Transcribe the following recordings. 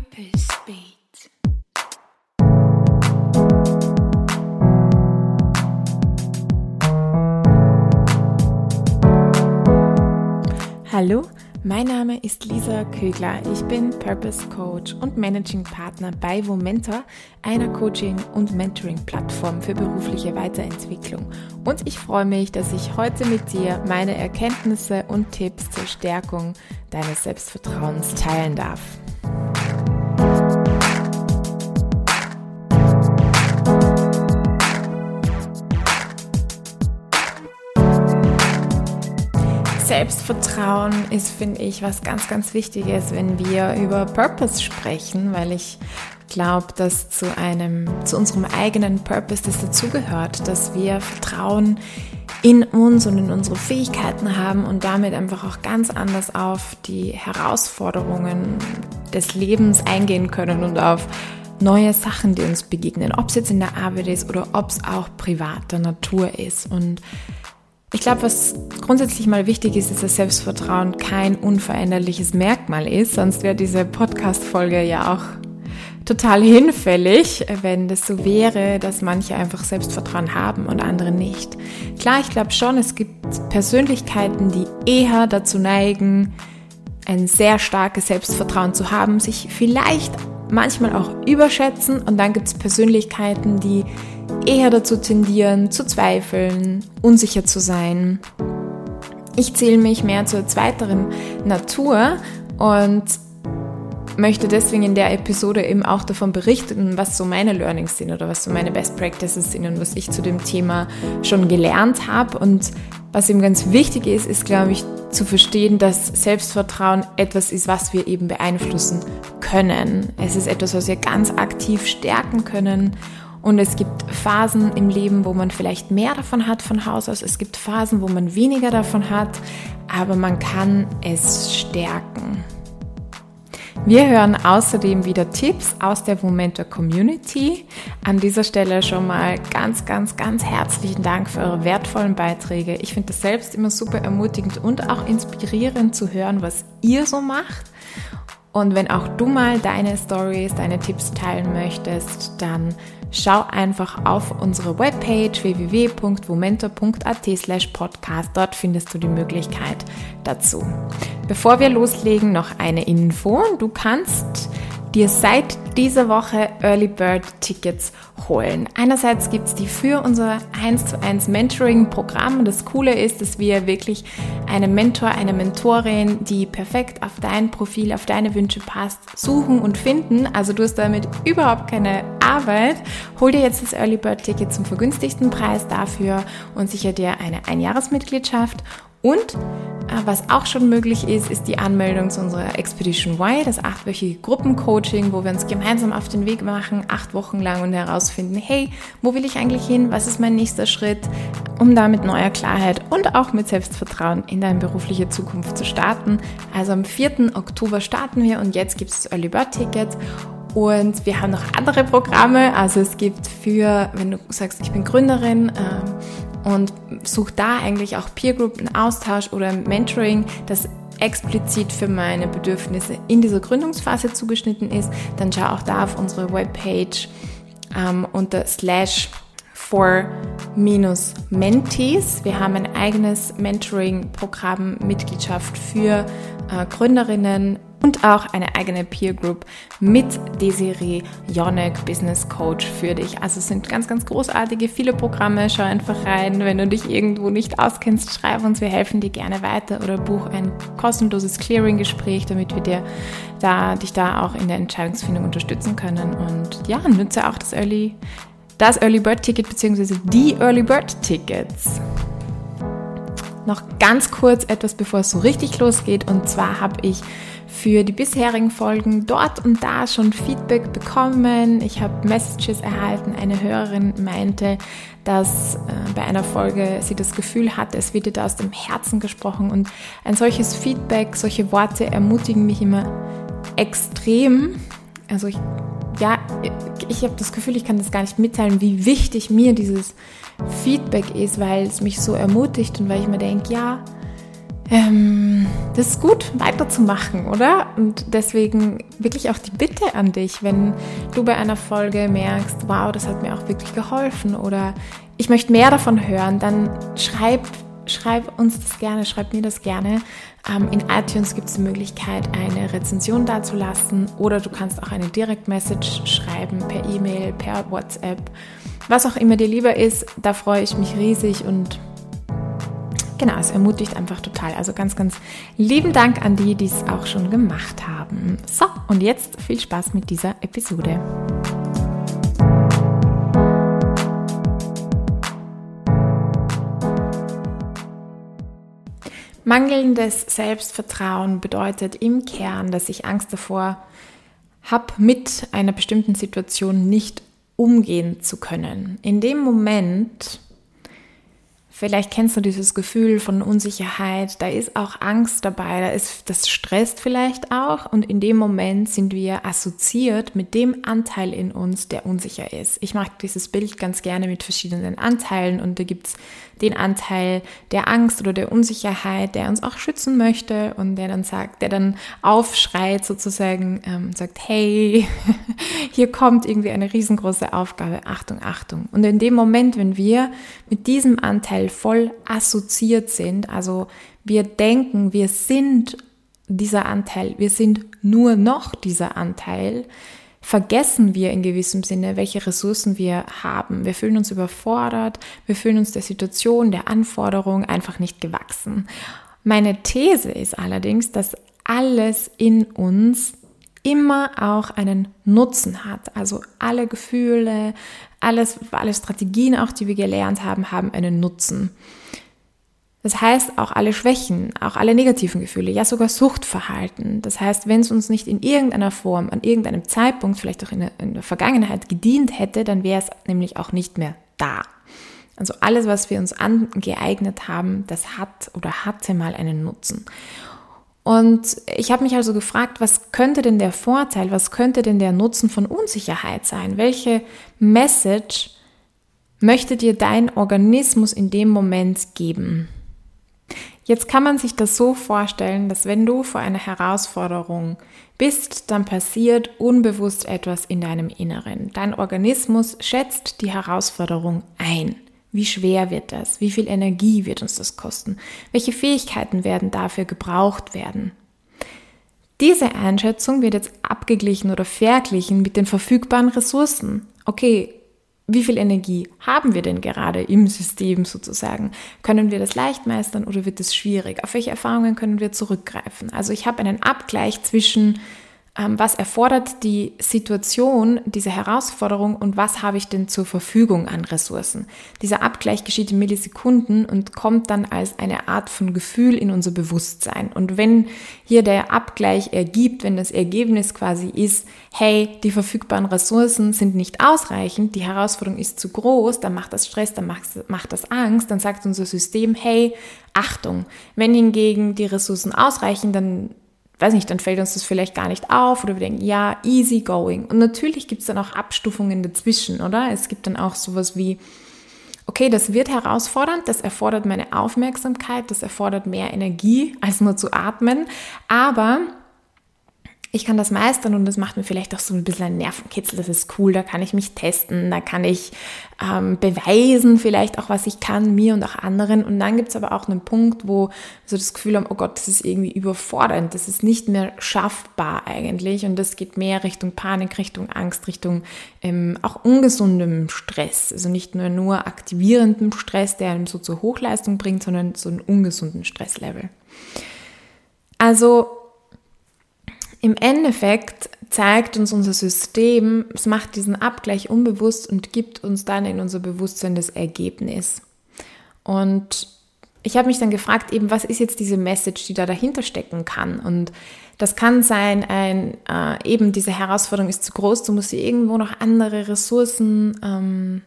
Purpose Beat. Hallo, mein Name ist Lisa Kögler. Ich bin Purpose Coach und Managing Partner bei Womentor, einer Coaching- und Mentoring-Plattform für berufliche Weiterentwicklung. Und ich freue mich, dass ich heute mit dir meine Erkenntnisse und Tipps zur Stärkung deines Selbstvertrauens teilen darf. Selbstvertrauen ist, finde ich, was ganz, ganz Wichtiges, wenn wir über Purpose sprechen, weil ich glaube, dass zu einem, zu unserem eigenen Purpose das dazugehört, dass wir Vertrauen in uns und in unsere Fähigkeiten haben und damit einfach auch ganz anders auf die Herausforderungen des Lebens eingehen können und auf neue Sachen, die uns begegnen, ob es jetzt in der Arbeit ist oder ob es auch privater Natur ist. Und ich glaube, was grundsätzlich mal wichtig ist, ist, dass Selbstvertrauen kein unveränderliches Merkmal ist. Sonst wäre diese Podcast-Folge ja auch total hinfällig, wenn das so wäre, dass manche einfach Selbstvertrauen haben und andere nicht. Klar, ich glaube schon, es gibt Persönlichkeiten, die eher dazu neigen, ein sehr starkes Selbstvertrauen zu haben, sich vielleicht manchmal auch überschätzen und dann gibt es Persönlichkeiten, die eher dazu tendieren, zu zweifeln, unsicher zu sein. Ich zähle mich mehr zur zweiteren Natur und möchte deswegen in der Episode eben auch davon berichten, was so meine Learnings sind oder was so meine Best Practices sind und was ich zu dem Thema schon gelernt habe. Und was eben ganz wichtig ist, ist, glaube ich, zu verstehen, dass Selbstvertrauen etwas ist, was wir eben beeinflussen können. Es ist etwas, was wir ganz aktiv stärken können und es gibt Phasen im Leben, wo man vielleicht mehr davon hat von Haus aus. Es gibt Phasen, wo man weniger davon hat, aber man kann es stärken. Wir hören außerdem wieder Tipps aus der Momento Community. An dieser Stelle schon mal ganz, ganz, ganz herzlichen Dank für eure wertvollen Beiträge. Ich finde das selbst immer super ermutigend und auch inspirierend zu hören, was ihr so macht. Und wenn auch du mal deine Stories, deine Tipps teilen möchtest, dann schau einfach auf unsere Webpage www.momento.at slash podcast. Dort findest du die Möglichkeit dazu. Bevor wir loslegen, noch eine Info. Du kannst dir seit dieser Woche Early Bird Tickets holen. Einerseits gibt es die für unser 1 zu 1 Mentoring Programm. Das Coole ist, dass wir wirklich einen Mentor, eine Mentorin, die perfekt auf dein Profil, auf deine Wünsche passt, suchen und finden. Also du hast damit überhaupt keine Arbeit. Hol dir jetzt das Early Bird Ticket zum vergünstigsten Preis dafür und sicher dir eine Einjahresmitgliedschaft und äh, was auch schon möglich ist, ist die Anmeldung zu unserer Expedition Y, das achtwöchige Gruppencoaching, wo wir uns gemeinsam auf den Weg machen, acht Wochen lang und herausfinden, hey, wo will ich eigentlich hin? Was ist mein nächster Schritt? Um da mit neuer Klarheit und auch mit Selbstvertrauen in deine berufliche Zukunft zu starten. Also am 4. Oktober starten wir und jetzt gibt es das Early Bird Ticket. Und wir haben noch andere Programme. Also es gibt für, wenn du sagst, ich bin Gründerin, äh, und suche da eigentlich auch Peer Group, einen Austausch oder Mentoring, das explizit für meine Bedürfnisse in dieser Gründungsphase zugeschnitten ist, dann schau auch da auf unsere Webpage ähm, unter slash for minus Mentees. Wir haben ein eigenes Mentoring-Programm, Mitgliedschaft für äh, Gründerinnen, und auch eine eigene Peer Group mit Desiree Jonek, Business Coach für dich. Also es sind ganz, ganz großartige, viele Programme. Schau einfach rein. Wenn du dich irgendwo nicht auskennst, schreib uns, wir helfen dir gerne weiter oder buch ein kostenloses Clearing-Gespräch, damit wir dir da, dich da auch in der Entscheidungsfindung unterstützen können. Und ja, nutze auch das Early, das Early Bird Ticket bzw. die Early Bird Tickets. Noch ganz kurz etwas, bevor es so richtig losgeht. Und zwar habe ich für die bisherigen Folgen dort und da schon Feedback bekommen. Ich habe Messages erhalten. Eine Hörerin meinte, dass äh, bei einer Folge sie das Gefühl hatte, es wird ihr aus dem Herzen gesprochen. Und ein solches Feedback, solche Worte ermutigen mich immer extrem. Also ich, ja, ich habe das Gefühl, ich kann das gar nicht mitteilen, wie wichtig mir dieses Feedback ist, weil es mich so ermutigt und weil ich mir denke, ja, ähm, das ist gut, weiterzumachen, oder? Und deswegen wirklich auch die Bitte an dich, wenn du bei einer Folge merkst, wow, das hat mir auch wirklich geholfen oder ich möchte mehr davon hören, dann schreib, schreib uns das gerne, schreib mir das gerne. Ähm, in iTunes gibt es die Möglichkeit, eine Rezension dazulassen oder du kannst auch eine Direct-Message schreiben per E-Mail, per WhatsApp, was auch immer dir lieber ist. Da freue ich mich riesig und genau, es ermutigt einfach total. Also ganz, ganz lieben Dank an die, die es auch schon gemacht haben. So, und jetzt viel Spaß mit dieser Episode. Mangelndes Selbstvertrauen bedeutet im Kern, dass ich Angst davor habe, mit einer bestimmten Situation nicht umgehen zu können. In dem Moment, Vielleicht kennst du dieses Gefühl von Unsicherheit, da ist auch Angst dabei, da ist das stresst vielleicht auch. Und in dem Moment sind wir assoziiert mit dem Anteil in uns, der unsicher ist. Ich mag dieses Bild ganz gerne mit verschiedenen Anteilen und da gibt es den Anteil der Angst oder der Unsicherheit, der uns auch schützen möchte und der dann sagt, der dann aufschreit sozusagen, ähm, sagt, hey, hier kommt irgendwie eine riesengroße Aufgabe, Achtung, Achtung. Und in dem Moment, wenn wir mit diesem Anteil voll assoziiert sind. Also wir denken, wir sind dieser Anteil, wir sind nur noch dieser Anteil, vergessen wir in gewissem Sinne, welche Ressourcen wir haben. Wir fühlen uns überfordert, wir fühlen uns der Situation, der Anforderung einfach nicht gewachsen. Meine These ist allerdings, dass alles in uns immer auch einen Nutzen hat. Also alle Gefühle, alles, alle Strategien auch, die wir gelernt haben, haben einen Nutzen. Das heißt, auch alle Schwächen, auch alle negativen Gefühle, ja sogar Suchtverhalten. Das heißt, wenn es uns nicht in irgendeiner Form, an irgendeinem Zeitpunkt, vielleicht auch in der, in der Vergangenheit gedient hätte, dann wäre es nämlich auch nicht mehr da. Also alles, was wir uns angeeignet haben, das hat oder hatte mal einen Nutzen. Und ich habe mich also gefragt, was könnte denn der Vorteil, was könnte denn der Nutzen von Unsicherheit sein? Welche Message möchte dir dein Organismus in dem Moment geben? Jetzt kann man sich das so vorstellen, dass wenn du vor einer Herausforderung bist, dann passiert unbewusst etwas in deinem Inneren. Dein Organismus schätzt die Herausforderung ein. Wie schwer wird das? Wie viel Energie wird uns das kosten? Welche Fähigkeiten werden dafür gebraucht werden? Diese Einschätzung wird jetzt abgeglichen oder verglichen mit den verfügbaren Ressourcen. Okay, wie viel Energie haben wir denn gerade im System sozusagen? Können wir das leicht meistern oder wird es schwierig? Auf welche Erfahrungen können wir zurückgreifen? Also ich habe einen Abgleich zwischen was erfordert die Situation, diese Herausforderung und was habe ich denn zur Verfügung an Ressourcen. Dieser Abgleich geschieht in Millisekunden und kommt dann als eine Art von Gefühl in unser Bewusstsein. Und wenn hier der Abgleich ergibt, wenn das Ergebnis quasi ist, hey, die verfügbaren Ressourcen sind nicht ausreichend, die Herausforderung ist zu groß, dann macht das Stress, dann macht das Angst, dann sagt unser System, hey, Achtung. Wenn hingegen die Ressourcen ausreichen, dann weiß nicht, dann fällt uns das vielleicht gar nicht auf oder wir denken, ja, easy going. Und natürlich gibt es dann auch Abstufungen dazwischen, oder? Es gibt dann auch sowas wie, okay, das wird herausfordernd, das erfordert meine Aufmerksamkeit, das erfordert mehr Energie, als nur zu atmen, aber ich kann das meistern und das macht mir vielleicht auch so ein bisschen einen Nervenkitzel. Das ist cool, da kann ich mich testen, da kann ich ähm, beweisen, vielleicht auch, was ich kann, mir und auch anderen. Und dann gibt es aber auch einen Punkt, wo so das Gefühl haben, oh Gott, das ist irgendwie überfordernd, das ist nicht mehr schaffbar eigentlich. Und das geht mehr Richtung Panik, Richtung Angst, Richtung ähm, auch ungesundem Stress. Also nicht nur nur aktivierendem Stress, der einem so zur Hochleistung bringt, sondern so einen ungesunden Stresslevel. Also im Endeffekt zeigt uns unser System, es macht diesen Abgleich unbewusst und gibt uns dann in unser Bewusstsein das Ergebnis. Und ich habe mich dann gefragt, eben, was ist jetzt diese Message, die da dahinter stecken kann? Und das kann sein, ein, äh, eben diese Herausforderung ist zu groß, du musst dir irgendwo noch andere Ressourcen ähm,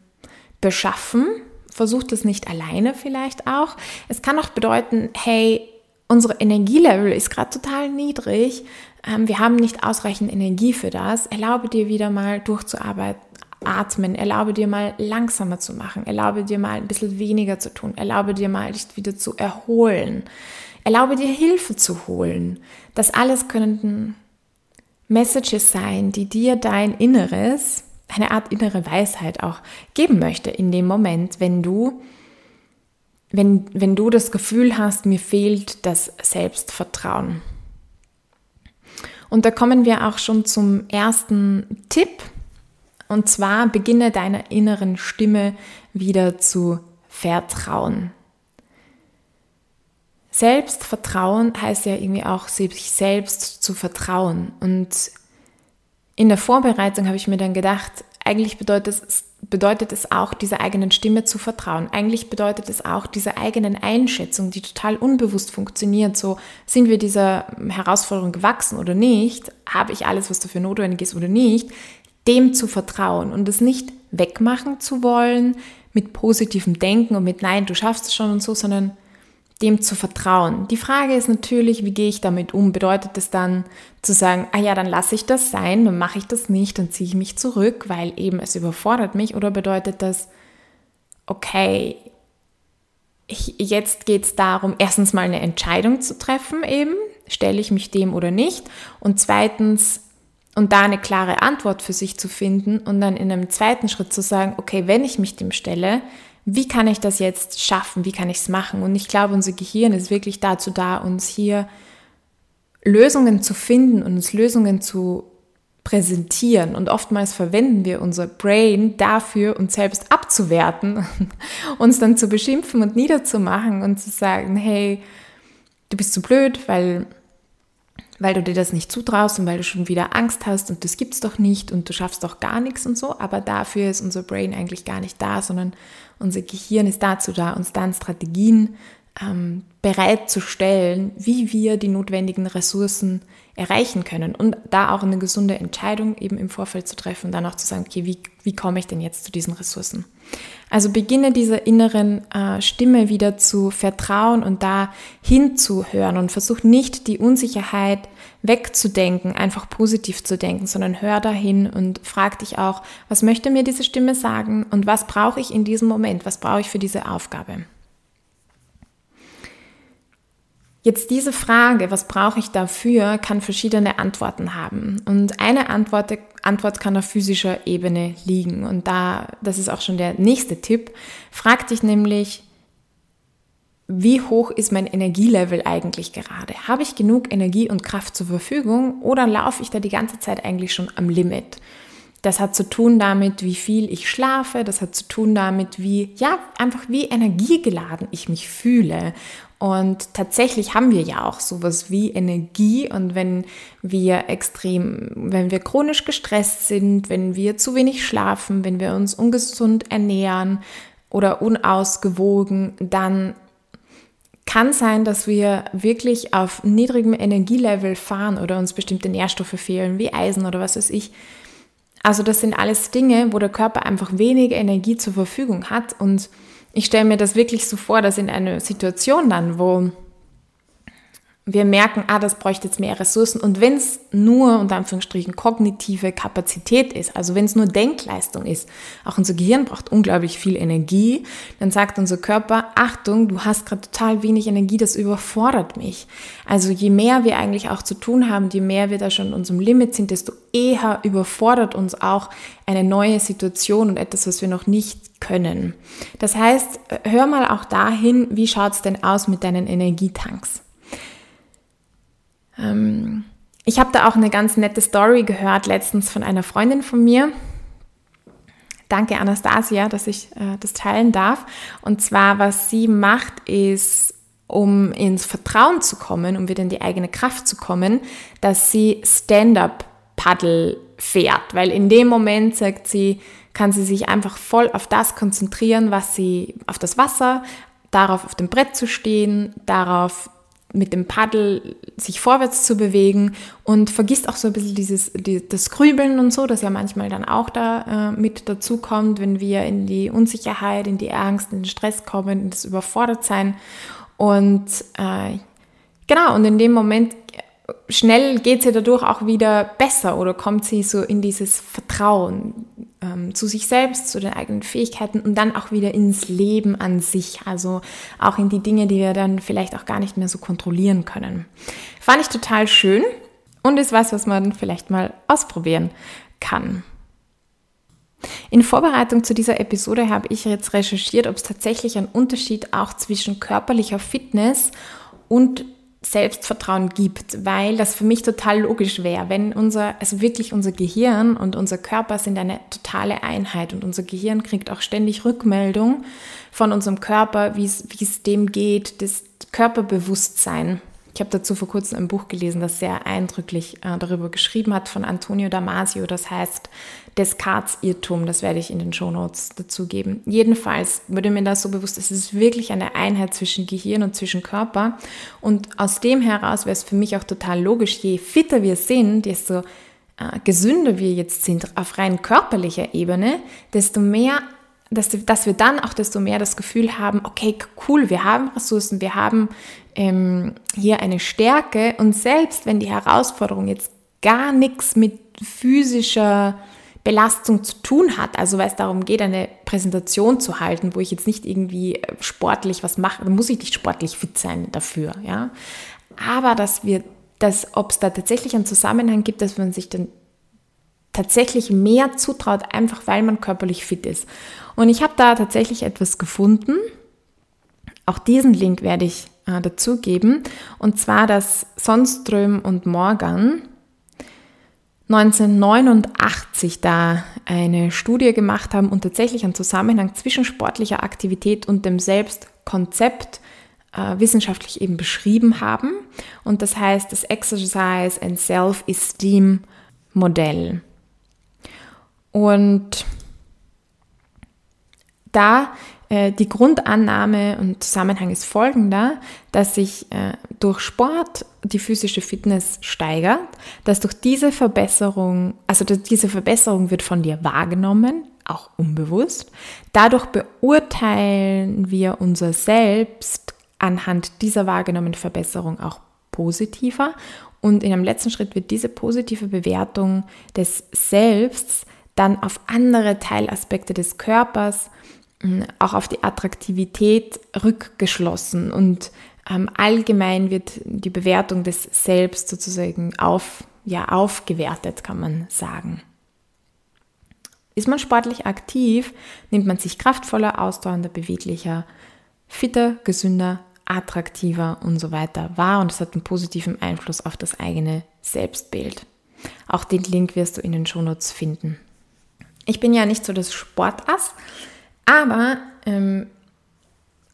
beschaffen. Versuch das nicht alleine vielleicht auch. Es kann auch bedeuten, hey, unsere Energielevel ist gerade total niedrig wir haben nicht ausreichend Energie für das, erlaube dir wieder mal durchzuarbeiten, atmen, erlaube dir mal langsamer zu machen, erlaube dir mal ein bisschen weniger zu tun, erlaube dir mal dich wieder zu erholen. Erlaube dir Hilfe zu holen. Das alles können Messages sein, die dir dein Inneres, eine Art innere Weisheit auch geben möchte in dem Moment, wenn du wenn, wenn du das Gefühl hast, mir fehlt das Selbstvertrauen. Und da kommen wir auch schon zum ersten Tipp. Und zwar beginne deiner inneren Stimme wieder zu vertrauen. Selbstvertrauen heißt ja irgendwie auch, sich selbst zu vertrauen. Und in der Vorbereitung habe ich mir dann gedacht, eigentlich bedeutet es, bedeutet es auch, dieser eigenen Stimme zu vertrauen. Eigentlich bedeutet es auch, dieser eigenen Einschätzung, die total unbewusst funktioniert, so sind wir dieser Herausforderung gewachsen oder nicht, habe ich alles, was dafür notwendig ist oder nicht, dem zu vertrauen und es nicht wegmachen zu wollen mit positivem Denken und mit Nein, du schaffst es schon und so, sondern dem zu vertrauen. Die Frage ist natürlich, wie gehe ich damit um? Bedeutet es dann zu sagen, ah ja, dann lasse ich das sein, dann mache ich das nicht, dann ziehe ich mich zurück, weil eben es überfordert mich? Oder bedeutet das, okay, ich, jetzt geht es darum, erstens mal eine Entscheidung zu treffen, eben, stelle ich mich dem oder nicht? Und zweitens, und da eine klare Antwort für sich zu finden und dann in einem zweiten Schritt zu sagen, okay, wenn ich mich dem stelle, wie kann ich das jetzt schaffen? Wie kann ich es machen? Und ich glaube, unser Gehirn ist wirklich dazu da, uns hier Lösungen zu finden und uns Lösungen zu präsentieren. Und oftmals verwenden wir unser Brain dafür, uns selbst abzuwerten, uns dann zu beschimpfen und niederzumachen und zu sagen, hey, du bist zu blöd, weil weil du dir das nicht zutraust und weil du schon wieder Angst hast und das gibt's doch nicht und du schaffst doch gar nichts und so, aber dafür ist unser Brain eigentlich gar nicht da, sondern unser Gehirn ist dazu da, uns dann Strategien ähm, bereitzustellen, wie wir die notwendigen Ressourcen erreichen können und da auch eine gesunde Entscheidung eben im Vorfeld zu treffen und dann auch zu sagen, okay, wie, wie komme ich denn jetzt zu diesen Ressourcen? Also beginne dieser inneren äh, Stimme wieder zu vertrauen und da hinzuhören und versuch nicht die Unsicherheit wegzudenken, einfach positiv zu denken, sondern hör dahin und frag dich auch, was möchte mir diese Stimme sagen und was brauche ich in diesem Moment, was brauche ich für diese Aufgabe? Jetzt diese Frage, was brauche ich dafür, kann verschiedene Antworten haben. Und eine Antwort, Antwort kann auf physischer Ebene liegen. Und da, das ist auch schon der nächste Tipp, frag dich nämlich, wie hoch ist mein Energielevel eigentlich gerade? Habe ich genug Energie und Kraft zur Verfügung oder laufe ich da die ganze Zeit eigentlich schon am Limit? Das hat zu tun damit, wie viel ich schlafe. Das hat zu tun damit, wie, ja, einfach wie energiegeladen ich mich fühle. Und tatsächlich haben wir ja auch sowas wie Energie. Und wenn wir extrem, wenn wir chronisch gestresst sind, wenn wir zu wenig schlafen, wenn wir uns ungesund ernähren oder unausgewogen, dann kann sein, dass wir wirklich auf niedrigem Energielevel fahren oder uns bestimmte Nährstoffe fehlen, wie Eisen oder was weiß ich. Also das sind alles Dinge, wo der Körper einfach wenig Energie zur Verfügung hat. Und ich stelle mir das wirklich so vor, dass in einer Situation dann, wo wir merken, ah, das bräuchte jetzt mehr Ressourcen. Und wenn es nur, unter Anführungsstrichen, kognitive Kapazität ist, also wenn es nur Denkleistung ist, auch unser Gehirn braucht unglaublich viel Energie, dann sagt unser Körper, Achtung, du hast gerade total wenig Energie, das überfordert mich. Also je mehr wir eigentlich auch zu tun haben, je mehr wir da schon in unserem Limit sind, desto eher überfordert uns auch eine neue Situation und etwas, was wir noch nicht können. Das heißt, hör mal auch dahin, wie schaut es denn aus mit deinen Energietanks? Ähm, ich habe da auch eine ganz nette Story gehört letztens von einer Freundin von mir. Danke Anastasia, dass ich äh, das teilen darf. Und zwar, was sie macht, ist, um ins Vertrauen zu kommen, um wieder in die eigene Kraft zu kommen, dass sie Stand-up-Paddle fährt. Weil in dem Moment, sagt sie, kann sie sich einfach voll auf das konzentrieren, was sie, auf das Wasser, darauf auf dem Brett zu stehen, darauf mit dem Paddel sich vorwärts zu bewegen und vergisst auch so ein bisschen dieses, die, das Grübeln und so, das ja manchmal dann auch da äh, mit dazu kommt, wenn wir in die Unsicherheit, in die Angst, in den Stress kommen, in das Überfordertsein. Und äh, genau, und in dem Moment schnell geht sie dadurch auch wieder besser oder kommt sie so in dieses Vertrauen. Ähm, zu sich selbst, zu den eigenen Fähigkeiten und dann auch wieder ins Leben an sich, also auch in die Dinge, die wir dann vielleicht auch gar nicht mehr so kontrollieren können. Fand ich total schön und ist was, was man vielleicht mal ausprobieren kann. In Vorbereitung zu dieser Episode habe ich jetzt recherchiert, ob es tatsächlich einen Unterschied auch zwischen körperlicher Fitness und Selbstvertrauen gibt, weil das für mich total logisch wäre, wenn unser, also wirklich unser Gehirn und unser Körper sind eine totale Einheit und unser Gehirn kriegt auch ständig Rückmeldung von unserem Körper, wie es dem geht, das Körperbewusstsein ich habe dazu vor kurzem ein Buch gelesen, das sehr eindrücklich äh, darüber geschrieben hat von Antonio Damasio. Das heißt Descartes-Irrtum. Das werde ich in den Shownotes dazu geben. Jedenfalls wurde mir das so bewusst, es ist wirklich eine Einheit zwischen Gehirn und zwischen Körper. Und aus dem heraus wäre es für mich auch total logisch, je fitter wir sind, desto äh, gesünder wir jetzt sind auf rein körperlicher Ebene, desto mehr dass, dass wir dann auch desto mehr das Gefühl haben, okay, cool, wir haben Ressourcen, wir haben ähm, hier eine Stärke und selbst wenn die Herausforderung jetzt gar nichts mit physischer Belastung zu tun hat, also weil es darum geht, eine Präsentation zu halten, wo ich jetzt nicht irgendwie äh, sportlich was mache, muss ich nicht sportlich fit sein dafür, ja. Aber dass wir, dass, ob es da tatsächlich einen Zusammenhang gibt, dass man sich dann tatsächlich mehr zutraut, einfach weil man körperlich fit ist. Und ich habe da tatsächlich etwas gefunden. Auch diesen Link werde ich äh, dazugeben. Und zwar, dass Sonström und Morgan 1989 da eine Studie gemacht haben und tatsächlich einen Zusammenhang zwischen sportlicher Aktivität und dem Selbstkonzept äh, wissenschaftlich eben beschrieben haben. Und das heißt das Exercise and Self-Esteem Modell. Und da die Grundannahme und Zusammenhang ist folgender, dass sich äh, durch Sport die physische Fitness steigert, dass durch diese Verbesserung, also diese Verbesserung wird von dir wahrgenommen, auch unbewusst. Dadurch beurteilen wir unser Selbst anhand dieser wahrgenommenen Verbesserung auch positiver und in einem letzten Schritt wird diese positive Bewertung des Selbst dann auf andere Teilaspekte des Körpers auch auf die Attraktivität rückgeschlossen und ähm, allgemein wird die Bewertung des Selbst sozusagen auf, ja, aufgewertet, kann man sagen. Ist man sportlich aktiv, nimmt man sich kraftvoller, ausdauernder, beweglicher, fitter, gesünder, attraktiver und so weiter wahr und es hat einen positiven Einfluss auf das eigene Selbstbild. Auch den Link wirst du in den Shownotes finden. Ich bin ja nicht so das Sportass, aber ähm,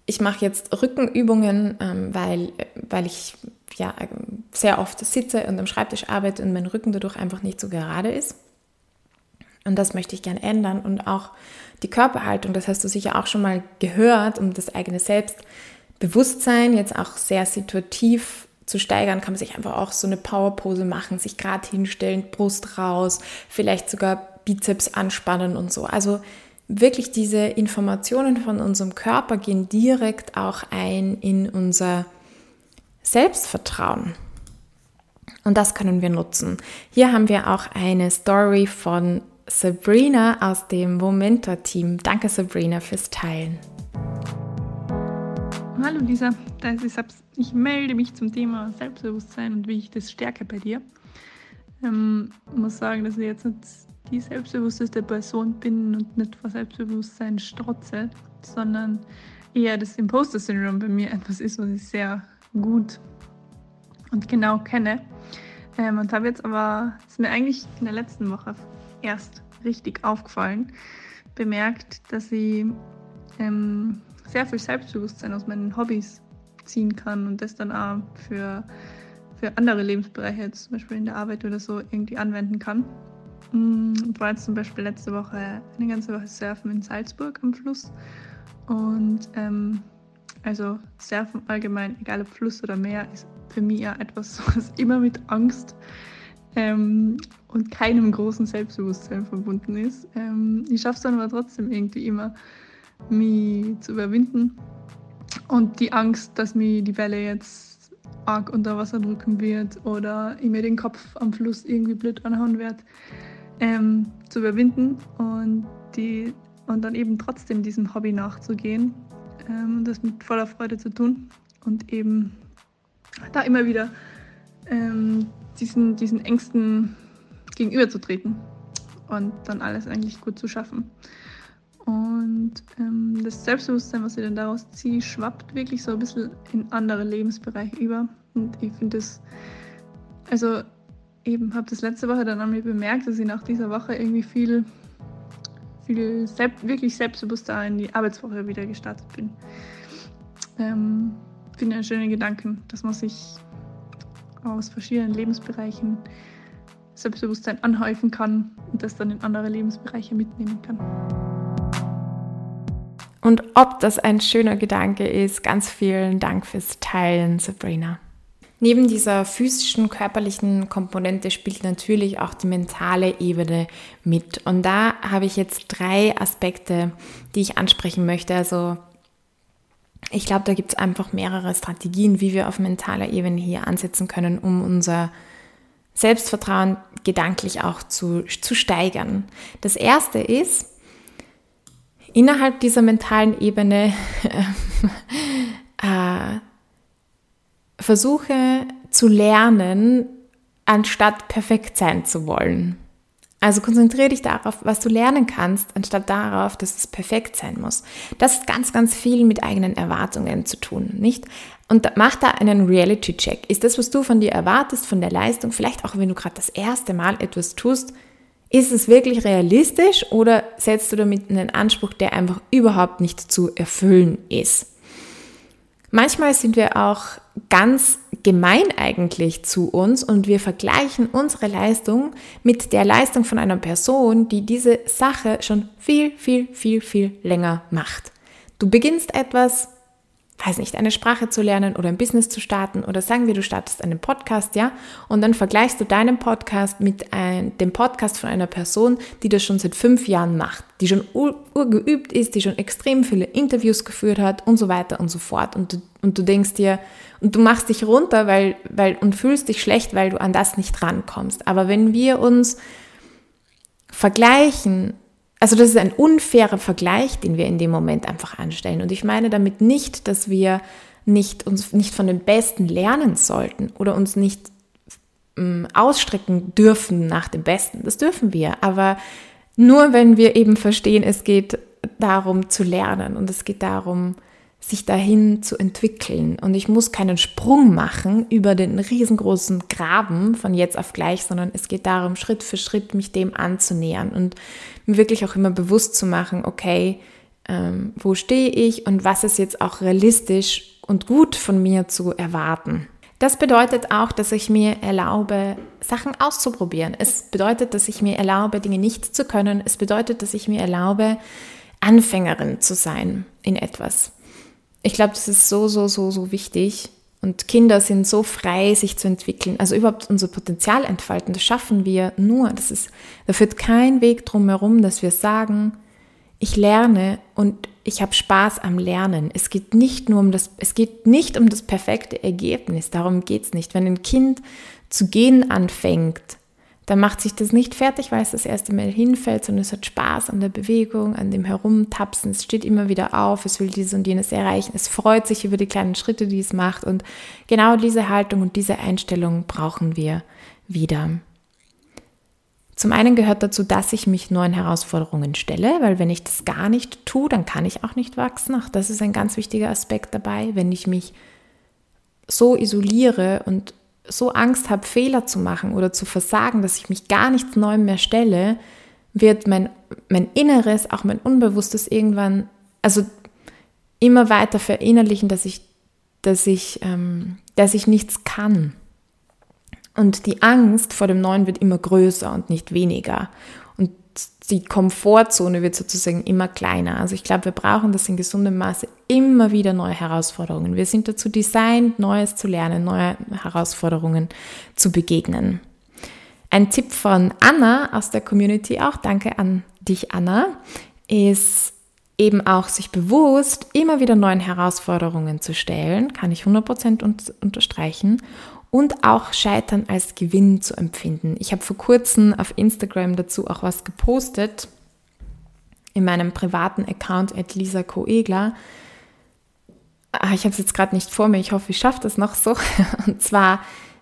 ich mache jetzt Rückenübungen, ähm, weil, weil ich ja sehr oft sitze und am Schreibtisch arbeite und mein Rücken dadurch einfach nicht so gerade ist. Und das möchte ich gerne ändern. Und auch die Körperhaltung, das hast du sicher auch schon mal gehört, um das eigene Selbstbewusstsein jetzt auch sehr situativ zu steigern, kann man sich einfach auch so eine Powerpose machen, sich gerade hinstellen, Brust raus, vielleicht sogar Bizeps anspannen und so. Also wirklich diese Informationen von unserem Körper gehen direkt auch ein in unser Selbstvertrauen. Und das können wir nutzen. Hier haben wir auch eine Story von Sabrina aus dem Momenta-Team. Danke, Sabrina, fürs Teilen. Hallo Lisa, ich melde mich zum Thema Selbstbewusstsein und wie ich das stärke bei dir. Ähm, ich muss sagen, dass ich jetzt die selbstbewussteste Person bin und nicht vor Selbstbewusstsein strotze, sondern eher das Imposter-Syndrom bei mir etwas ist, was ich sehr gut und genau kenne. Ähm, und habe jetzt aber, ist mir eigentlich in der letzten Woche erst richtig aufgefallen, bemerkt, dass ich ähm, sehr viel Selbstbewusstsein aus meinen Hobbys ziehen kann und das dann auch für, für andere Lebensbereiche, zum Beispiel in der Arbeit oder so, irgendwie anwenden kann. Mm, ich war jetzt zum Beispiel letzte Woche eine ganze Woche surfen in Salzburg am Fluss. Und ähm, also Surfen allgemein, egal ob Fluss oder Meer, ist für mich ja etwas, was immer mit Angst ähm, und keinem großen Selbstbewusstsein verbunden ist. Ähm, ich schaffe es dann aber trotzdem irgendwie immer, mich zu überwinden. Und die Angst, dass mir die Welle jetzt arg unter Wasser drücken wird oder ich mir den Kopf am Fluss irgendwie blöd anhauen werde, ähm, zu überwinden und, die, und dann eben trotzdem diesem Hobby nachzugehen ähm, und das mit voller Freude zu tun und eben da immer wieder ähm, diesen, diesen Ängsten gegenüberzutreten und dann alles eigentlich gut zu schaffen. Und ähm, das Selbstbewusstsein, was ich dann daraus ziehe, schwappt wirklich so ein bisschen in andere Lebensbereiche über. Und ich finde das, also eben habe das letzte Woche dann an mir bemerkt, dass ich nach dieser Woche irgendwie viel, viel selbst, wirklich selbstbewusster in die Arbeitswoche wieder gestartet bin. Ähm, finde einen schönen Gedanken, dass man sich aus verschiedenen Lebensbereichen Selbstbewusstsein anhäufen kann und das dann in andere Lebensbereiche mitnehmen kann. Und ob das ein schöner Gedanke ist, ganz vielen Dank fürs Teilen, Sabrina. Neben dieser physischen, körperlichen Komponente spielt natürlich auch die mentale Ebene mit. Und da habe ich jetzt drei Aspekte, die ich ansprechen möchte. Also ich glaube, da gibt es einfach mehrere Strategien, wie wir auf mentaler Ebene hier ansetzen können, um unser Selbstvertrauen gedanklich auch zu, zu steigern. Das erste ist, innerhalb dieser mentalen Ebene äh, versuche zu lernen, anstatt perfekt sein zu wollen. Also konzentriere dich darauf, was du lernen kannst, anstatt darauf, dass es perfekt sein muss. Das hat ganz, ganz viel mit eigenen Erwartungen zu tun, nicht? Und mach da einen Reality-Check. Ist das, was du von dir erwartest, von der Leistung, vielleicht auch wenn du gerade das erste Mal etwas tust, ist es wirklich realistisch oder setzt du damit einen Anspruch, der einfach überhaupt nicht zu erfüllen ist? Manchmal sind wir auch ganz gemein eigentlich zu uns und wir vergleichen unsere Leistung mit der Leistung von einer Person, die diese Sache schon viel, viel, viel, viel länger macht. Du beginnst etwas, weiß nicht, eine Sprache zu lernen oder ein Business zu starten oder sagen wir, du startest einen Podcast, ja, und dann vergleichst du deinen Podcast mit ein, dem Podcast von einer Person, die das schon seit fünf Jahren macht, die schon ur, urgeübt ist, die schon extrem viele Interviews geführt hat und so weiter und so fort. Und du, und du denkst dir, und du machst dich runter weil, weil, und fühlst dich schlecht, weil du an das nicht rankommst. Aber wenn wir uns vergleichen also das ist ein unfairer Vergleich, den wir in dem Moment einfach anstellen. Und ich meine damit nicht, dass wir nicht, uns nicht von den Besten lernen sollten oder uns nicht ähm, ausstrecken dürfen nach dem Besten. Das dürfen wir. Aber nur wenn wir eben verstehen, es geht darum zu lernen und es geht darum, sich dahin zu entwickeln. Und ich muss keinen Sprung machen über den riesengroßen Graben von jetzt auf gleich, sondern es geht darum, Schritt für Schritt mich dem anzunähern und mir wirklich auch immer bewusst zu machen, okay, ähm, wo stehe ich und was ist jetzt auch realistisch und gut von mir zu erwarten. Das bedeutet auch, dass ich mir erlaube, Sachen auszuprobieren. Es bedeutet, dass ich mir erlaube, Dinge nicht zu können. Es bedeutet, dass ich mir erlaube, Anfängerin zu sein in etwas. Ich glaube, das ist so, so, so, so wichtig. Und Kinder sind so frei, sich zu entwickeln. Also überhaupt unser Potenzial entfalten, das schaffen wir nur. Das ist, da führt kein Weg drum herum, dass wir sagen, ich lerne und ich habe Spaß am Lernen. Es geht nicht nur um das, es geht nicht um das perfekte Ergebnis. Darum geht es nicht. Wenn ein Kind zu gehen anfängt, dann macht sich das nicht fertig, weil es das erste Mal hinfällt, sondern es hat Spaß an der Bewegung, an dem Herumtapsen. Es steht immer wieder auf, es will dieses und jenes erreichen. Es freut sich über die kleinen Schritte, die es macht. Und genau diese Haltung und diese Einstellung brauchen wir wieder. Zum einen gehört dazu, dass ich mich neuen Herausforderungen stelle, weil wenn ich das gar nicht tue, dann kann ich auch nicht wachsen. Auch das ist ein ganz wichtiger Aspekt dabei. Wenn ich mich so isoliere und so Angst habe, Fehler zu machen oder zu versagen, dass ich mich gar nichts Neuem mehr stelle, wird mein, mein Inneres, auch mein Unbewusstes irgendwann, also immer weiter verinnerlichen, dass ich, dass ich, ähm, dass ich nichts kann. Und die Angst vor dem Neuen wird immer größer und nicht weniger die Komfortzone wird sozusagen immer kleiner. Also ich glaube, wir brauchen das in gesundem Maße immer wieder neue Herausforderungen. Wir sind dazu designt, Neues zu lernen, neue Herausforderungen zu begegnen. Ein Tipp von Anna aus der Community, auch danke an dich, Anna, ist eben auch sich bewusst immer wieder neuen Herausforderungen zu stellen, kann ich 100% unterstreichen und auch Scheitern als Gewinn zu empfinden. Ich habe vor kurzem auf Instagram dazu auch was gepostet in meinem privaten Account at Lisa Koegler. Ah, ich habe es jetzt gerade nicht vor mir, ich hoffe, ich schaffe das noch so. Und zwar,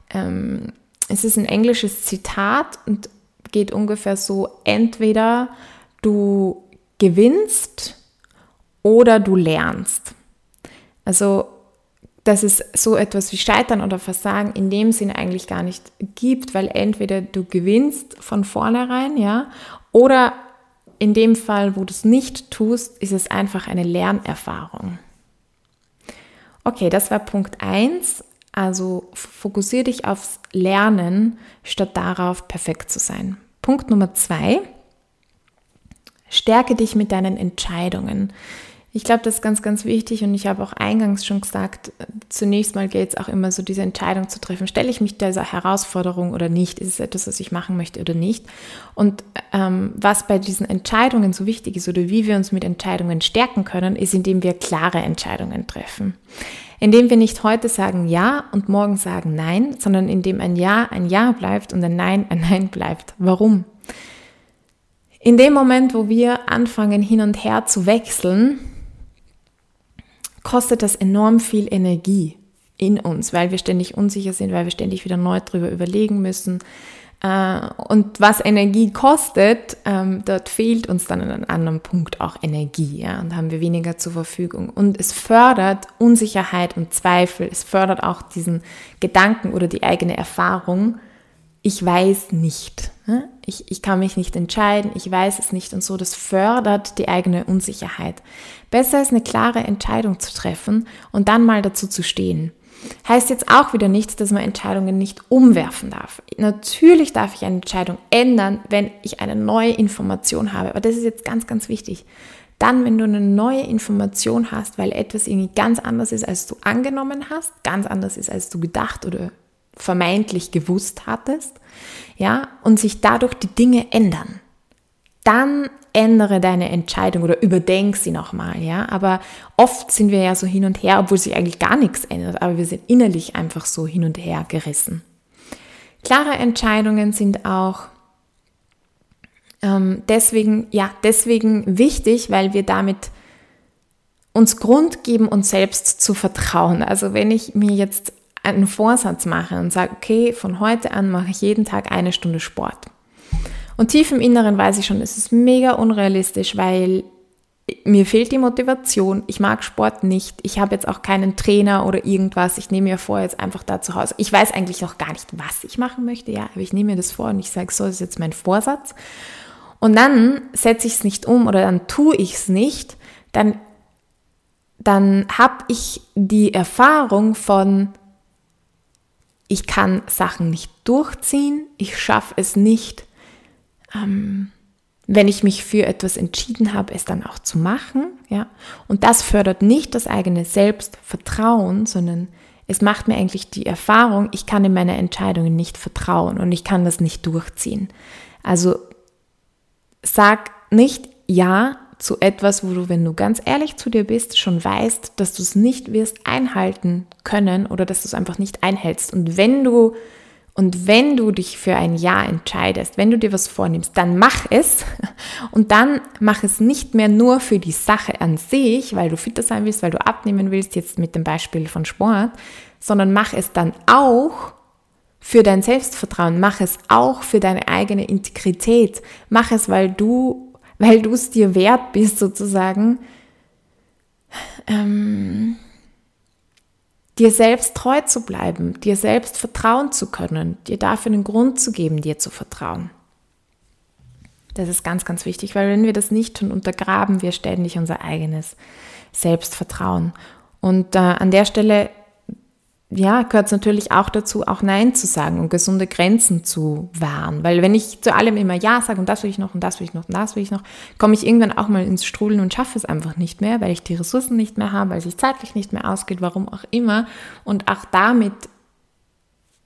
ähm, es ist ein englisches Zitat und geht ungefähr so, entweder du gewinnst oder du lernst. Also dass es so etwas wie Scheitern oder Versagen in dem Sinne eigentlich gar nicht gibt, weil entweder du gewinnst von vornherein, ja, oder in dem Fall, wo du es nicht tust, ist es einfach eine Lernerfahrung. Okay, das war Punkt 1. Also fokussiere dich aufs Lernen, statt darauf, perfekt zu sein. Punkt Nummer 2. Stärke dich mit deinen Entscheidungen. Ich glaube, das ist ganz, ganz wichtig und ich habe auch eingangs schon gesagt, zunächst mal geht es auch immer so, diese Entscheidung zu treffen. Stelle ich mich dieser Herausforderung oder nicht? Ist es etwas, was ich machen möchte oder nicht? Und ähm, was bei diesen Entscheidungen so wichtig ist oder wie wir uns mit Entscheidungen stärken können, ist, indem wir klare Entscheidungen treffen. Indem wir nicht heute sagen Ja und morgen sagen Nein, sondern indem ein Ja ein Ja bleibt und ein Nein ein Nein bleibt. Warum? In dem Moment, wo wir anfangen hin und her zu wechseln, kostet das enorm viel Energie in uns, weil wir ständig unsicher sind, weil wir ständig wieder neu drüber überlegen müssen. Äh, und was Energie kostet, ähm, dort fehlt uns dann an einem anderen Punkt auch Energie, ja, und haben wir weniger zur Verfügung. Und es fördert Unsicherheit und Zweifel. Es fördert auch diesen Gedanken oder die eigene Erfahrung. Ich weiß nicht. Ich, ich kann mich nicht entscheiden, ich weiß es nicht und so. Das fördert die eigene Unsicherheit. Besser ist eine klare Entscheidung zu treffen und dann mal dazu zu stehen. Heißt jetzt auch wieder nicht, dass man Entscheidungen nicht umwerfen darf. Natürlich darf ich eine Entscheidung ändern, wenn ich eine neue Information habe. Aber das ist jetzt ganz, ganz wichtig. Dann, wenn du eine neue Information hast, weil etwas irgendwie ganz anders ist, als du angenommen hast, ganz anders ist, als du gedacht oder vermeintlich gewusst hattest, ja, und sich dadurch die Dinge ändern, dann ändere deine Entscheidung oder überdenk sie nochmal, ja. Aber oft sind wir ja so hin und her, obwohl sich eigentlich gar nichts ändert, aber wir sind innerlich einfach so hin und her gerissen. Klare Entscheidungen sind auch ähm, deswegen, ja, deswegen wichtig, weil wir damit uns Grund geben, uns selbst zu vertrauen. Also wenn ich mir jetzt einen Vorsatz mache und sage, okay, von heute an mache ich jeden Tag eine Stunde Sport. Und tief im Inneren weiß ich schon, es ist mega unrealistisch, weil mir fehlt die Motivation. Ich mag Sport nicht. Ich habe jetzt auch keinen Trainer oder irgendwas. Ich nehme mir vor, jetzt einfach da zu Hause. Ich weiß eigentlich noch gar nicht, was ich machen möchte. Ja, aber ich nehme mir das vor und ich sage, so ist jetzt mein Vorsatz. Und dann setze ich es nicht um oder dann tue ich es nicht. Dann, dann habe ich die Erfahrung von, ich kann Sachen nicht durchziehen, ich schaffe es nicht, ähm, wenn ich mich für etwas entschieden habe, es dann auch zu machen, ja. Und das fördert nicht das eigene Selbstvertrauen, sondern es macht mir eigentlich die Erfahrung, ich kann in meine Entscheidungen nicht vertrauen und ich kann das nicht durchziehen. Also sag nicht ja zu etwas, wo du, wenn du ganz ehrlich zu dir bist, schon weißt, dass du es nicht wirst einhalten können oder dass du es einfach nicht einhältst. Und wenn du und wenn du dich für ein Ja entscheidest, wenn du dir was vornimmst, dann mach es und dann mach es nicht mehr nur für die Sache an sich, weil du fitter sein willst, weil du abnehmen willst, jetzt mit dem Beispiel von Sport, sondern mach es dann auch für dein Selbstvertrauen, mach es auch für deine eigene Integrität, mach es, weil du weil du es dir wert bist, sozusagen, ähm, dir selbst treu zu bleiben, dir selbst vertrauen zu können, dir dafür einen Grund zu geben, dir zu vertrauen. Das ist ganz, ganz wichtig, weil wenn wir das nicht tun, untergraben wir ständig unser eigenes Selbstvertrauen. Und äh, an der Stelle ja, gehört es natürlich auch dazu, auch Nein zu sagen und gesunde Grenzen zu wahren. Weil wenn ich zu allem immer Ja sage und das will ich noch und das will ich noch und das will ich noch, komme ich irgendwann auch mal ins Strudeln und schaffe es einfach nicht mehr, weil ich die Ressourcen nicht mehr habe, weil sich zeitlich nicht mehr ausgeht, warum auch immer. Und auch damit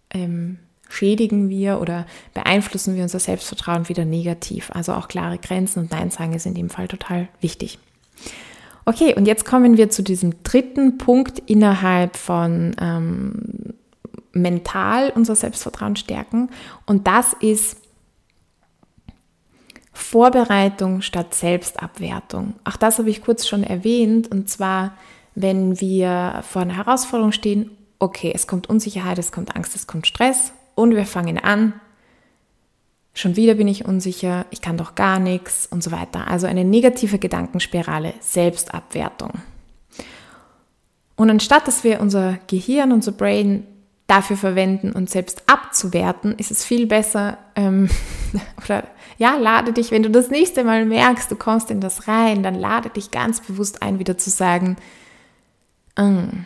ähm, schädigen wir oder beeinflussen wir unser Selbstvertrauen wieder negativ. Also auch klare Grenzen und Nein sagen ist in dem Fall total wichtig. Okay, und jetzt kommen wir zu diesem dritten Punkt innerhalb von ähm, mental unser Selbstvertrauen stärken. Und das ist Vorbereitung statt Selbstabwertung. Auch das habe ich kurz schon erwähnt. Und zwar, wenn wir vor einer Herausforderung stehen, okay, es kommt Unsicherheit, es kommt Angst, es kommt Stress und wir fangen an. Schon wieder bin ich unsicher, ich kann doch gar nichts und so weiter. Also eine negative Gedankenspirale, Selbstabwertung. Und anstatt dass wir unser Gehirn, unser Brain dafür verwenden, uns selbst abzuwerten, ist es viel besser, ähm, oder ja, lade dich, wenn du das nächste Mal merkst, du kommst in das rein, dann lade dich ganz bewusst ein, wieder zu sagen, mm,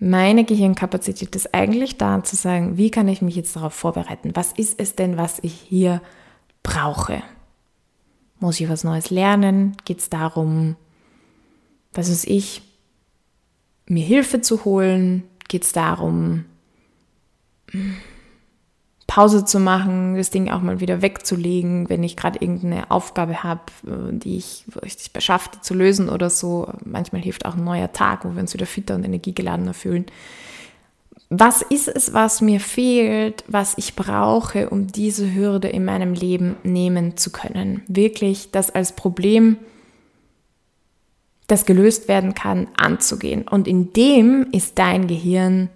meine Gehirnkapazität ist eigentlich da, zu sagen, wie kann ich mich jetzt darauf vorbereiten? Was ist es denn, was ich hier brauche? Muss ich was Neues lernen? Geht es darum, was ist ich, mir Hilfe zu holen? Geht es darum, Pause zu machen, das Ding auch mal wieder wegzulegen, wenn ich gerade irgendeine Aufgabe habe, äh, die ich, dich beschaffe zu lösen oder so. Manchmal hilft auch ein neuer Tag, wo wir uns wieder fitter und energiegeladener fühlen. Was ist es, was mir fehlt, was ich brauche, um diese Hürde in meinem Leben nehmen zu können? Wirklich das als Problem, das gelöst werden kann, anzugehen. Und in dem ist dein Gehirn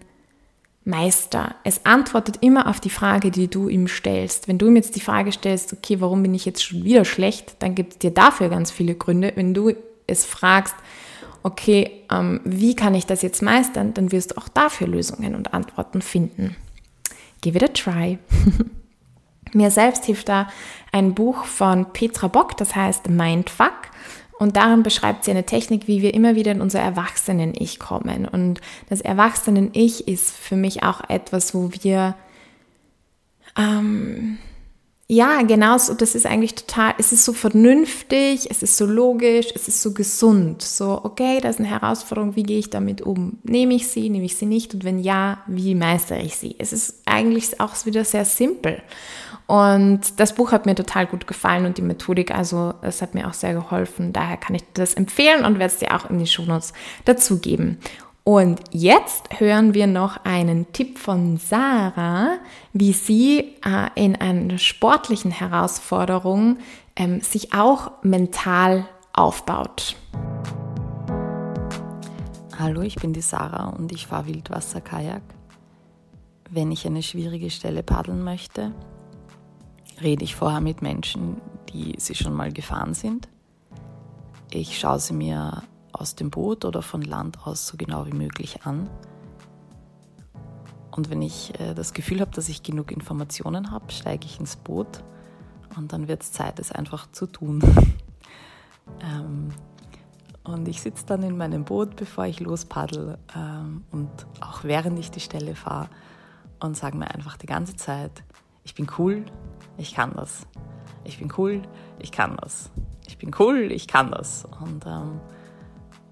Meister. Es antwortet immer auf die Frage, die du ihm stellst. Wenn du ihm jetzt die Frage stellst, okay, warum bin ich jetzt schon wieder schlecht, dann gibt es dir dafür ganz viele Gründe. Wenn du es fragst, okay, ähm, wie kann ich das jetzt meistern, dann wirst du auch dafür Lösungen und Antworten finden. Give it a try. Mir selbst hilft da ein Buch von Petra Bock, das heißt Mindfuck. Und darin beschreibt sie eine Technik, wie wir immer wieder in unser Erwachsenen-Ich kommen. Und das Erwachsenen-Ich ist für mich auch etwas, wo wir, ähm, ja, genau so, das ist eigentlich total, es ist so vernünftig, es ist so logisch, es ist so gesund. So, okay, das ist eine Herausforderung, wie gehe ich damit um? Nehme ich sie, nehme ich sie nicht? Und wenn ja, wie meistere ich sie? Es ist eigentlich auch wieder sehr simpel. Und das Buch hat mir total gut gefallen und die Methodik, also es hat mir auch sehr geholfen. Daher kann ich das empfehlen und werde es dir auch in die Shownotes dazugeben. Und jetzt hören wir noch einen Tipp von Sarah, wie sie äh, in einer sportlichen Herausforderung ähm, sich auch mental aufbaut. Hallo, ich bin die Sarah und ich fahre Wildwasserkajak. Wenn ich eine schwierige Stelle paddeln möchte, rede ich vorher mit Menschen, die sie schon mal gefahren sind. Ich schaue sie mir aus dem Boot oder von Land aus so genau wie möglich an. Und wenn ich äh, das Gefühl habe, dass ich genug Informationen habe, steige ich ins Boot und dann wird es Zeit, es einfach zu tun. ähm, und ich sitze dann in meinem Boot, bevor ich lospaddel ähm, und auch während ich die Stelle fahre und sage mir einfach die ganze Zeit, ich bin cool, ich kann das. Ich bin cool, ich kann das. Ich bin cool, ich kann das. Und ähm,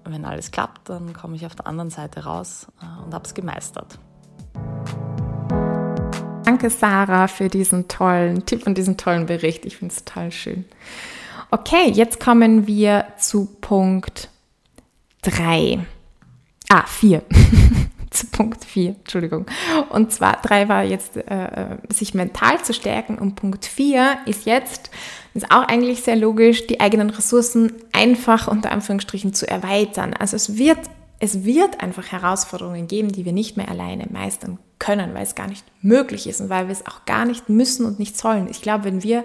wenn alles klappt, dann komme ich auf der anderen Seite raus äh, und habe es gemeistert. Danke, Sarah, für diesen tollen Tipp und diesen tollen Bericht. Ich finde es total schön. Okay, jetzt kommen wir zu Punkt 3. Ah, 4. zu Punkt 4, Entschuldigung. Und zwar 3 war jetzt, äh, sich mental zu stärken und Punkt 4 ist jetzt, ist auch eigentlich sehr logisch, die eigenen Ressourcen einfach unter Anführungsstrichen zu erweitern. Also es wird, es wird einfach Herausforderungen geben, die wir nicht mehr alleine meistern können, weil es gar nicht möglich ist und weil wir es auch gar nicht müssen und nicht sollen. Ich glaube, wenn wir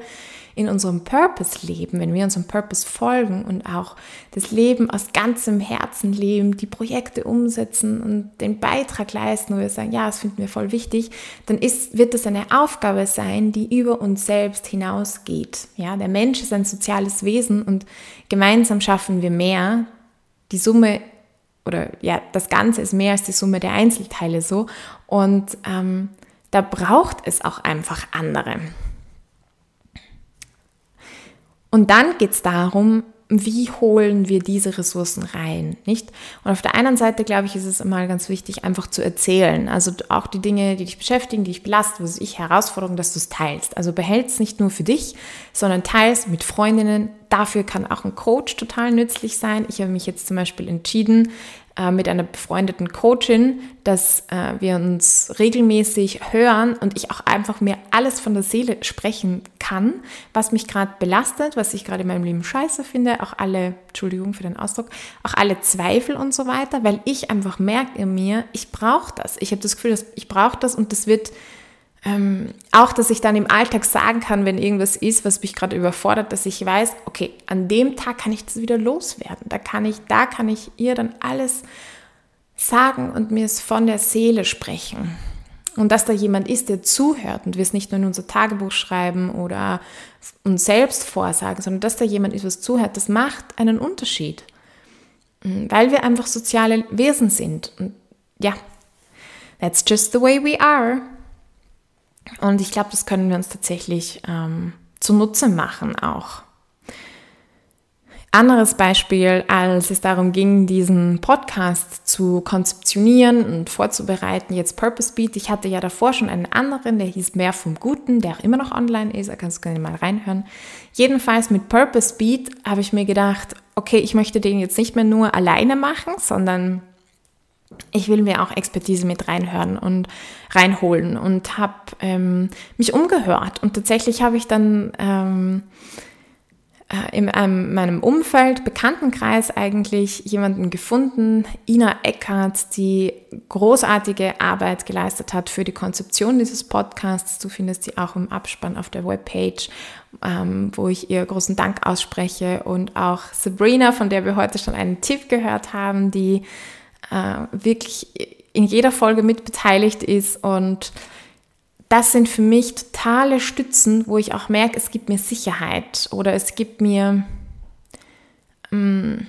in unserem Purpose leben, wenn wir unserem Purpose folgen und auch das Leben aus ganzem Herzen leben, die Projekte umsetzen und den Beitrag leisten, wo wir sagen, ja, das finden wir voll wichtig, dann ist, wird das eine Aufgabe sein, die über uns selbst hinausgeht. Ja, der Mensch ist ein soziales Wesen und gemeinsam schaffen wir mehr. Die Summe oder ja, das Ganze ist mehr als die Summe der Einzelteile so. Und ähm, da braucht es auch einfach andere. Und dann geht es darum, wie holen wir diese Ressourcen rein, nicht? Und auf der einen Seite, glaube ich, ist es immer ganz wichtig, einfach zu erzählen. Also auch die Dinge, die dich beschäftigen, die dich belasten, wo ich Herausforderungen, dass du es teilst. Also behältst es nicht nur für dich, sondern teilst mit Freundinnen. Dafür kann auch ein Coach total nützlich sein. Ich habe mich jetzt zum Beispiel entschieden, äh, mit einer befreundeten Coachin, dass äh, wir uns regelmäßig hören und ich auch einfach mir alles von der Seele sprechen kann, was mich gerade belastet, was ich gerade in meinem Leben scheiße finde, auch alle, Entschuldigung für den Ausdruck, auch alle Zweifel und so weiter, weil ich einfach merke in mir, ich brauche das. Ich habe das Gefühl, dass ich brauche das und das wird ähm, auch, dass ich dann im Alltag sagen kann, wenn irgendwas ist, was mich gerade überfordert, dass ich weiß, okay, an dem Tag kann ich das wieder loswerden. Da kann ich, da kann ich ihr dann alles sagen und mir es von der Seele sprechen. Und dass da jemand ist, der zuhört und wir es nicht nur in unser Tagebuch schreiben oder uns selbst vorsagen, sondern dass da jemand ist, was zuhört, das macht einen Unterschied. Mm, weil wir einfach soziale Wesen sind. Und ja, that's just the way we are. Und ich glaube, das können wir uns tatsächlich ähm, zunutze machen auch. Anderes Beispiel, als es darum ging, diesen Podcast zu konzeptionieren und vorzubereiten, jetzt Purpose Beat. Ich hatte ja davor schon einen anderen, der hieß Mehr vom Guten, der auch immer noch online ist, da kannst du gerne mal reinhören. Jedenfalls mit Purpose Beat habe ich mir gedacht, okay, ich möchte den jetzt nicht mehr nur alleine machen, sondern ich will mir auch Expertise mit reinhören und reinholen und habe ähm, mich umgehört. Und tatsächlich habe ich dann ähm, äh, in einem, meinem Umfeld, Bekanntenkreis eigentlich, jemanden gefunden, Ina Eckert, die großartige Arbeit geleistet hat für die Konzeption dieses Podcasts. Du findest sie auch im Abspann auf der Webpage, ähm, wo ich ihr großen Dank ausspreche. Und auch Sabrina, von der wir heute schon einen Tipp gehört haben, die äh, wirklich in jeder Folge mitbeteiligt ist und das sind für mich totale Stützen, wo ich auch merke, es gibt mir Sicherheit oder es gibt mir ähm,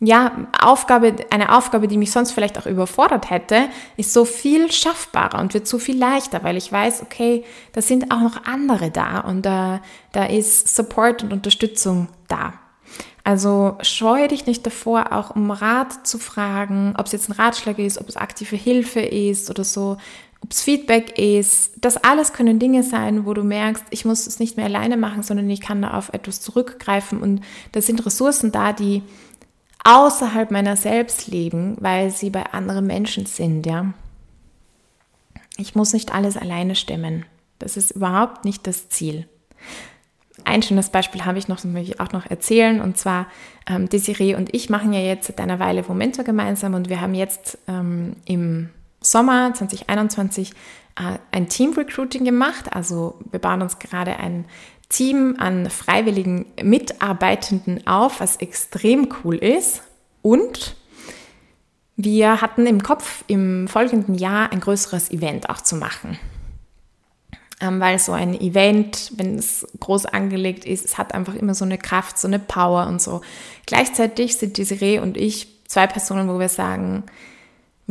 ja Aufgabe, eine Aufgabe, die mich sonst vielleicht auch überfordert hätte, ist so viel schaffbarer und wird so viel leichter, weil ich weiß, okay, da sind auch noch andere da und da, da ist Support und Unterstützung da. Also scheue dich nicht davor, auch um Rat zu fragen, ob es jetzt ein Ratschlag ist, ob es aktive Hilfe ist oder so, ob es Feedback ist. Das alles können Dinge sein, wo du merkst, ich muss es nicht mehr alleine machen, sondern ich kann da auf etwas zurückgreifen und da sind Ressourcen da, die außerhalb meiner selbst leben, weil sie bei anderen Menschen sind, ja. Ich muss nicht alles alleine stemmen. Das ist überhaupt nicht das Ziel ein schönes Beispiel habe ich noch, das möchte ich auch noch erzählen. Und zwar, ähm, Desiree und ich machen ja jetzt seit einer Weile Momento gemeinsam und wir haben jetzt ähm, im Sommer 2021 äh, ein Team-Recruiting gemacht. Also wir bauen uns gerade ein Team an freiwilligen Mitarbeitenden auf, was extrem cool ist. Und wir hatten im Kopf, im folgenden Jahr ein größeres Event auch zu machen. Ähm, weil so ein Event, wenn es groß angelegt ist, es hat einfach immer so eine Kraft, so eine Power und so. Gleichzeitig sind Desiree und ich zwei Personen, wo wir sagen,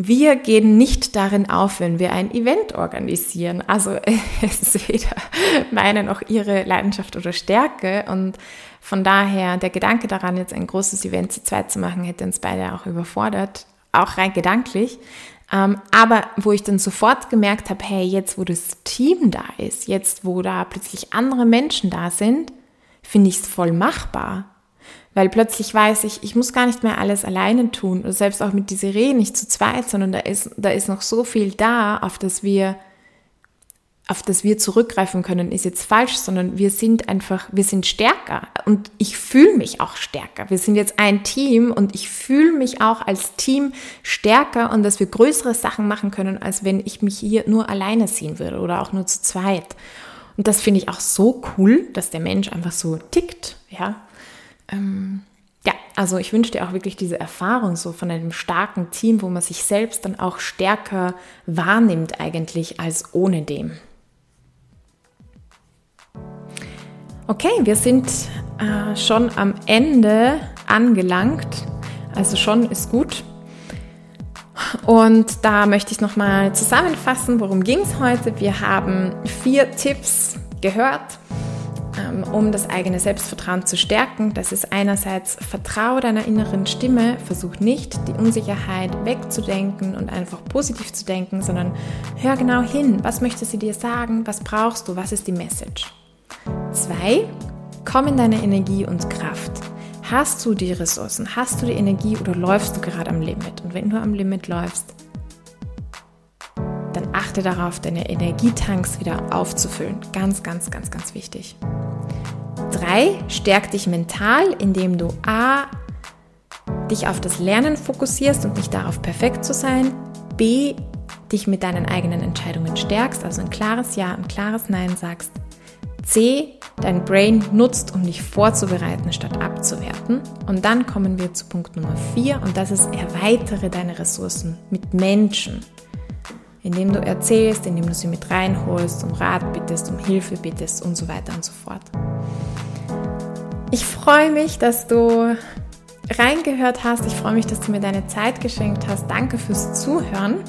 wir gehen nicht darin auf, wenn wir ein Event organisieren. Also es ist weder meine noch ihre Leidenschaft oder Stärke. Und von daher, der Gedanke daran, jetzt ein großes Event zu zweit zu machen, hätte uns beide auch überfordert, auch rein gedanklich. Ähm, aber wo ich dann sofort gemerkt habe, hey, jetzt wo das Team da ist, jetzt wo da plötzlich andere Menschen da sind, finde ich es voll machbar. Weil plötzlich weiß ich, ich muss gar nicht mehr alles alleine tun. Oder selbst auch mit dieser Rede nicht zu zweit, sondern da ist, da ist noch so viel da, auf das wir auf das wir zurückgreifen können, ist jetzt falsch, sondern wir sind einfach, wir sind stärker und ich fühle mich auch stärker. Wir sind jetzt ein Team und ich fühle mich auch als Team stärker und dass wir größere Sachen machen können, als wenn ich mich hier nur alleine sehen würde oder auch nur zu zweit. Und das finde ich auch so cool, dass der Mensch einfach so tickt, ja. Ähm, ja, also ich wünsche dir auch wirklich diese Erfahrung so von einem starken Team, wo man sich selbst dann auch stärker wahrnimmt eigentlich als ohne dem. Okay, wir sind äh, schon am Ende angelangt. Also schon ist gut. Und da möchte ich nochmal zusammenfassen, worum ging es heute. Wir haben vier Tipps gehört, ähm, um das eigene Selbstvertrauen zu stärken. Das ist einerseits Vertraue deiner inneren Stimme, versuch nicht die Unsicherheit wegzudenken und einfach positiv zu denken, sondern hör genau hin, was möchte sie dir sagen, was brauchst du, was ist die Message. Zwei, komm in deine Energie und Kraft. Hast du die Ressourcen? Hast du die Energie oder läufst du gerade am Limit? Und wenn du am Limit läufst, dann achte darauf, deine Energietanks wieder aufzufüllen. Ganz, ganz, ganz, ganz wichtig. Drei, stärk dich mental, indem du A, dich auf das Lernen fokussierst und nicht darauf, perfekt zu sein. B, dich mit deinen eigenen Entscheidungen stärkst, also ein klares Ja, ein klares Nein sagst. C, dein Brain nutzt, um dich vorzubereiten, statt abzuwerten. Und dann kommen wir zu Punkt Nummer 4 und das ist, erweitere deine Ressourcen mit Menschen. Indem du erzählst, indem du sie mit reinholst, um Rat bittest, um Hilfe bittest und so weiter und so fort. Ich freue mich, dass du reingehört hast. Ich freue mich, dass du mir deine Zeit geschenkt hast. Danke fürs Zuhören.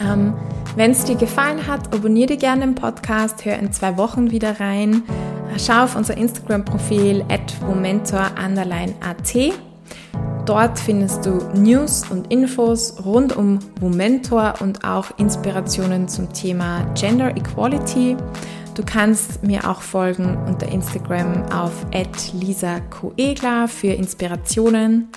Ähm, Wenn es dir gefallen hat, abonniere gerne den Podcast, hör in zwei Wochen wieder rein. Schau auf unser Instagram-Profil at momentor_at. Dort findest du News und Infos rund um Momentor und auch Inspirationen zum Thema Gender Equality. Du kannst mir auch folgen unter Instagram auf @lisa_coegla für Inspirationen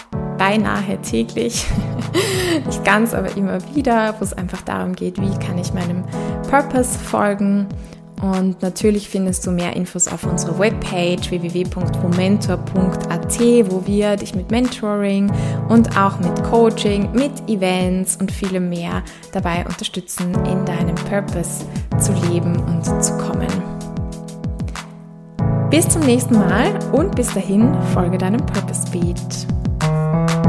beinahe täglich, nicht ganz, aber immer wieder, wo es einfach darum geht, wie kann ich meinem Purpose folgen. Und natürlich findest du mehr Infos auf unserer Webpage www.momentor.at, wo wir dich mit Mentoring und auch mit Coaching, mit Events und vielem mehr dabei unterstützen, in deinem Purpose zu leben und zu kommen. Bis zum nächsten Mal und bis dahin folge deinem Purpose Beat. thank you